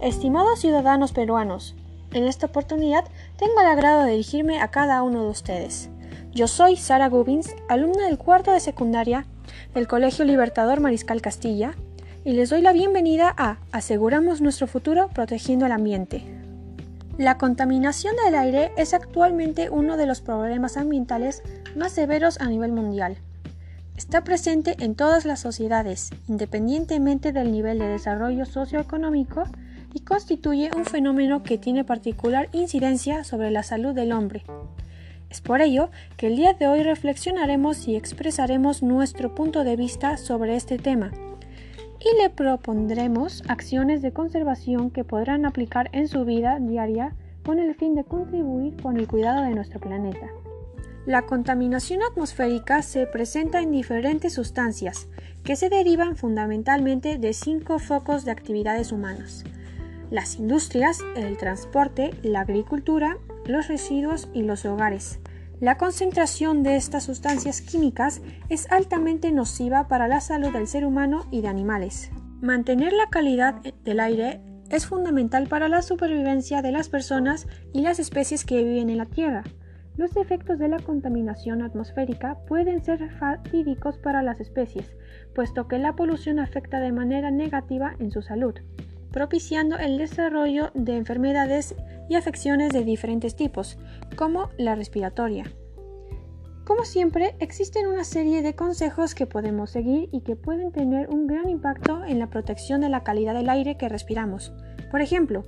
Estimados ciudadanos peruanos, en esta oportunidad tengo el agrado de dirigirme a cada uno de ustedes. Yo soy Sara Gubins, alumna del cuarto de secundaria del Colegio Libertador Mariscal Castilla, y les doy la bienvenida a Aseguramos nuestro futuro protegiendo el ambiente. La contaminación del aire es actualmente uno de los problemas ambientales más severos a nivel mundial. Está presente en todas las sociedades, independientemente del nivel de desarrollo socioeconómico y constituye un fenómeno que tiene particular incidencia sobre la salud del hombre. Es por ello que el día de hoy reflexionaremos y expresaremos nuestro punto de vista sobre este tema y le propondremos acciones de conservación que podrán aplicar en su vida diaria con el fin de contribuir con el cuidado de nuestro planeta. La contaminación atmosférica se presenta en diferentes sustancias que se derivan fundamentalmente de cinco focos de actividades humanas las industrias, el transporte, la agricultura, los residuos y los hogares. La concentración de estas sustancias químicas es altamente nociva para la salud del ser humano y de animales. Mantener la calidad del aire es fundamental para la supervivencia de las personas y las especies que viven en la Tierra. Los efectos de la contaminación atmosférica pueden ser fatídicos para las especies, puesto que la polución afecta de manera negativa en su salud propiciando el desarrollo de enfermedades y afecciones de diferentes tipos, como la respiratoria. Como siempre, existen una serie de consejos que podemos seguir y que pueden tener un gran impacto en la protección de la calidad del aire que respiramos. Por ejemplo,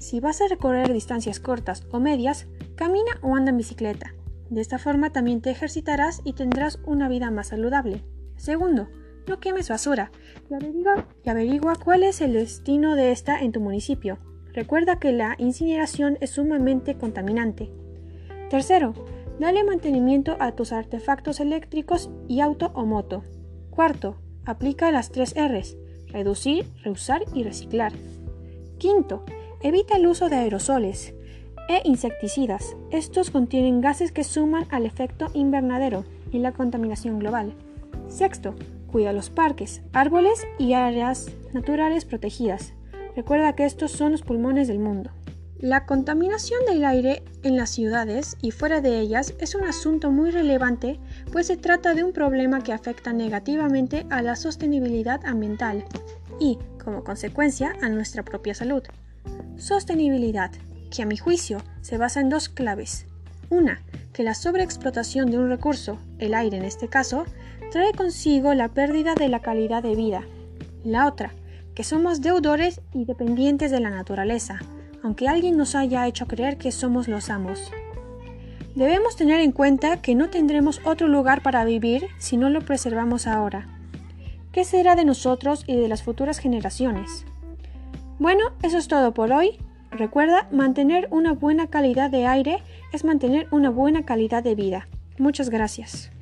si vas a recorrer distancias cortas o medias, camina o anda en bicicleta. De esta forma también te ejercitarás y tendrás una vida más saludable. Segundo, no quemes basura y averigua, y averigua cuál es el destino de esta en tu municipio. Recuerda que la incineración es sumamente contaminante. Tercero, dale mantenimiento a tus artefactos eléctricos y auto o moto. Cuarto, aplica las tres R's, reducir, reusar y reciclar. Quinto, evita el uso de aerosoles e insecticidas. Estos contienen gases que suman al efecto invernadero y la contaminación global. Sexto, Cuida los parques, árboles y áreas naturales protegidas. Recuerda que estos son los pulmones del mundo. La contaminación del aire en las ciudades y fuera de ellas es un asunto muy relevante, pues se trata de un problema que afecta negativamente a la sostenibilidad ambiental y, como consecuencia, a nuestra propia salud. Sostenibilidad, que a mi juicio se basa en dos claves. Una, que la sobreexplotación de un recurso, el aire en este caso, trae consigo la pérdida de la calidad de vida. La otra, que somos deudores y dependientes de la naturaleza, aunque alguien nos haya hecho creer que somos los amos. Debemos tener en cuenta que no tendremos otro lugar para vivir si no lo preservamos ahora. ¿Qué será de nosotros y de las futuras generaciones? Bueno, eso es todo por hoy. Recuerda, mantener una buena calidad de aire es mantener una buena calidad de vida. Muchas gracias.